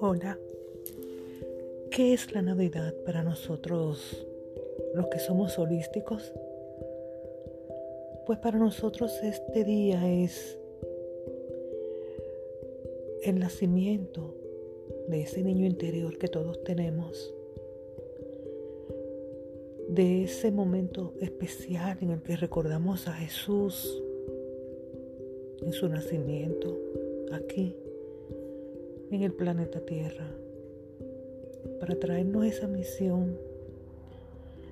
Hola, ¿qué es la Navidad para nosotros los que somos holísticos? Pues para nosotros este día es el nacimiento de ese niño interior que todos tenemos, de ese momento especial en el que recordamos a Jesús en su nacimiento aquí en el planeta Tierra para traernos esa misión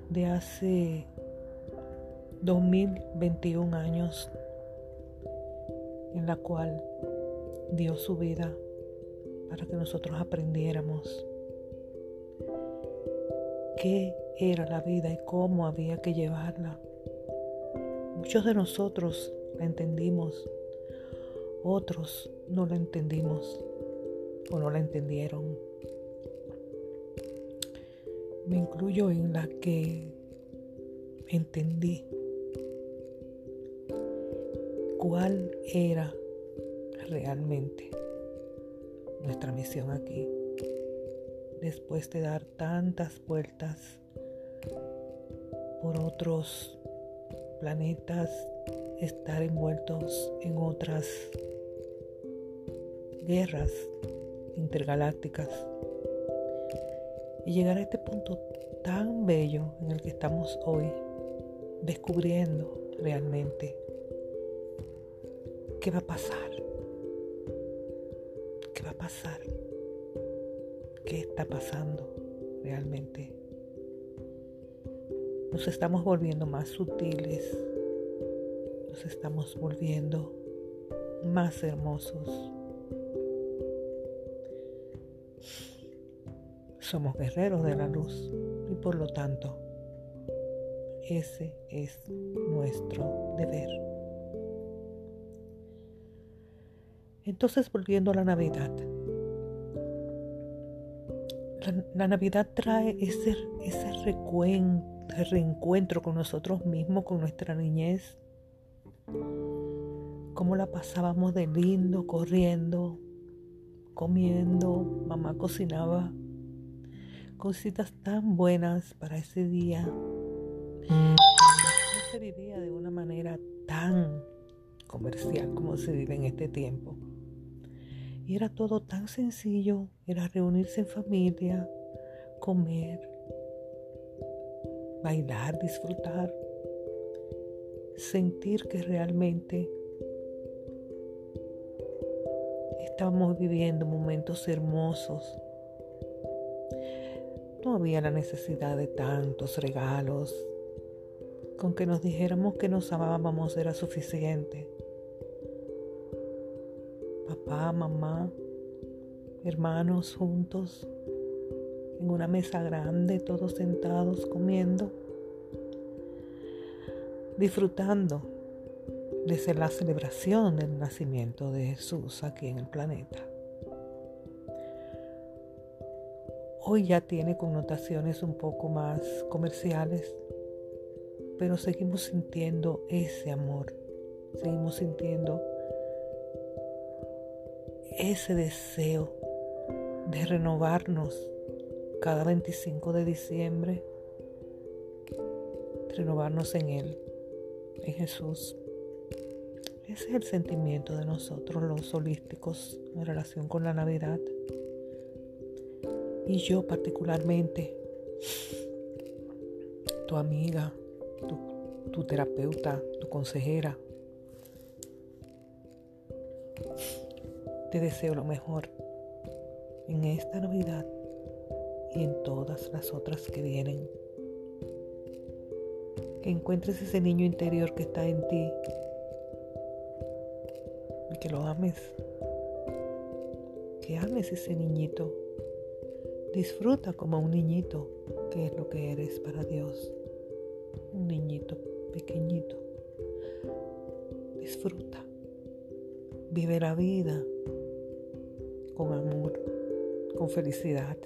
de hace 2021 años en la cual dio su vida para que nosotros aprendiéramos qué era la vida y cómo había que llevarla. Muchos de nosotros la entendimos, otros no la entendimos o no la entendieron. Me incluyo en la que entendí cuál era realmente nuestra misión aquí. Después de dar tantas vueltas por otros planetas, estar envueltos en otras guerras intergalácticas y llegar a este punto tan bello en el que estamos hoy, descubriendo realmente qué va a pasar, qué va a pasar, qué está pasando realmente. Nos estamos volviendo más sutiles, nos estamos volviendo más hermosos Somos guerreros de la luz y por lo tanto ese es nuestro deber. Entonces volviendo a la Navidad. La, Navidad trae ese, ese reencuentro con nosotros mismos, con nuestra niñez. Cómo la pasábamos de lindo, corriendo, comiendo, mamá cocinaba cositas tan buenas para ese día. No se vivía de una manera tan comercial como se vive en este tiempo. Y era todo tan sencillo, era reunirse en familia, comer, bailar, disfrutar, sentir que realmente estamos viviendo momentos hermosos no había la necesidad de tantos regalos. Con que nos dijéramos que nos amábamos era suficiente. Papá, mamá, hermanos juntos, en una mesa grande, todos sentados comiendo, disfrutando de la celebración del nacimiento de Jesús aquí en el planeta. hoy ya tiene connotaciones un poco más comerciales, pero seguimos sintiendo ese amor, seguimos sintiendo ese deseo de renovarnos cada 25 de diciembre, renovarnos en Él, en Jesús. Ese es el sentimiento de nosotros los holísticos en relación con la Navidad y yo particularmente, tu amiga, tu, terapeuta, tu consejera, te deseo lo mejor en esta Navidad y en todas las otras que vienen. Que encuentres ese niño interior que está en ti y que lo ames. Que ames ese niñito Disfruta como un niñito, que es lo que eres para Dios. Un niñito pequeñito. Disfruta. Vive la vida con amor, con felicidad.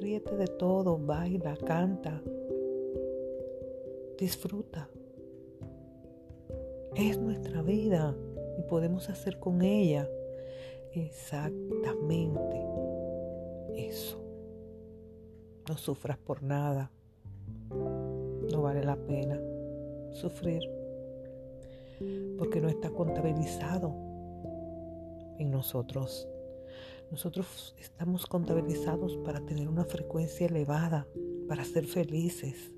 Ríete de todo, baila, canta. Disfruta. Es nuestra vida y podemos hacer con ella exactamente eso. No sufras por nada. No vale la pena sufrir porque no está contabilizado en nosotros. Nosotros estamos contabilizados para tener una frecuencia elevada, para ser felices.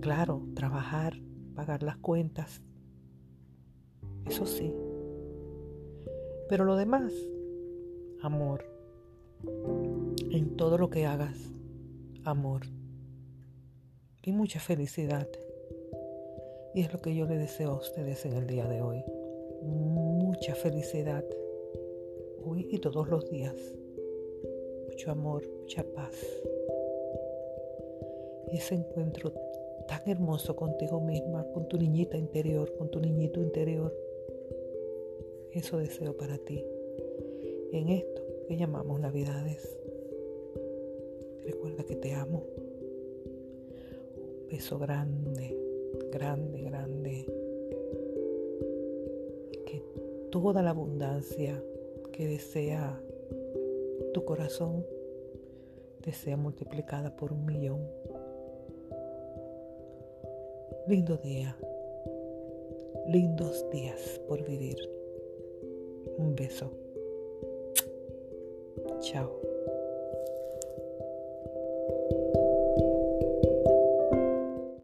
Claro, trabajar, pagar las cuentas, eso sí. Pero lo demás, amor. En todo lo que hagas, amor. Y mucha felicidad. Y es lo que yo le deseo a ustedes en el día de hoy. Mucha felicidad y todos los días. Mucho amor, mucha paz. Ese encuentro tan hermoso contigo misma, con tu niñita interior, con tu niñito interior. Eso deseo para ti en esto que llamamos Navidades. Recuerda que te amo. Un beso grande, grande, grande. Que toda la abundancia que desea tu corazón te sea multiplicada por un millón. Lindo día, lindos días por vivir. Un beso. Chao.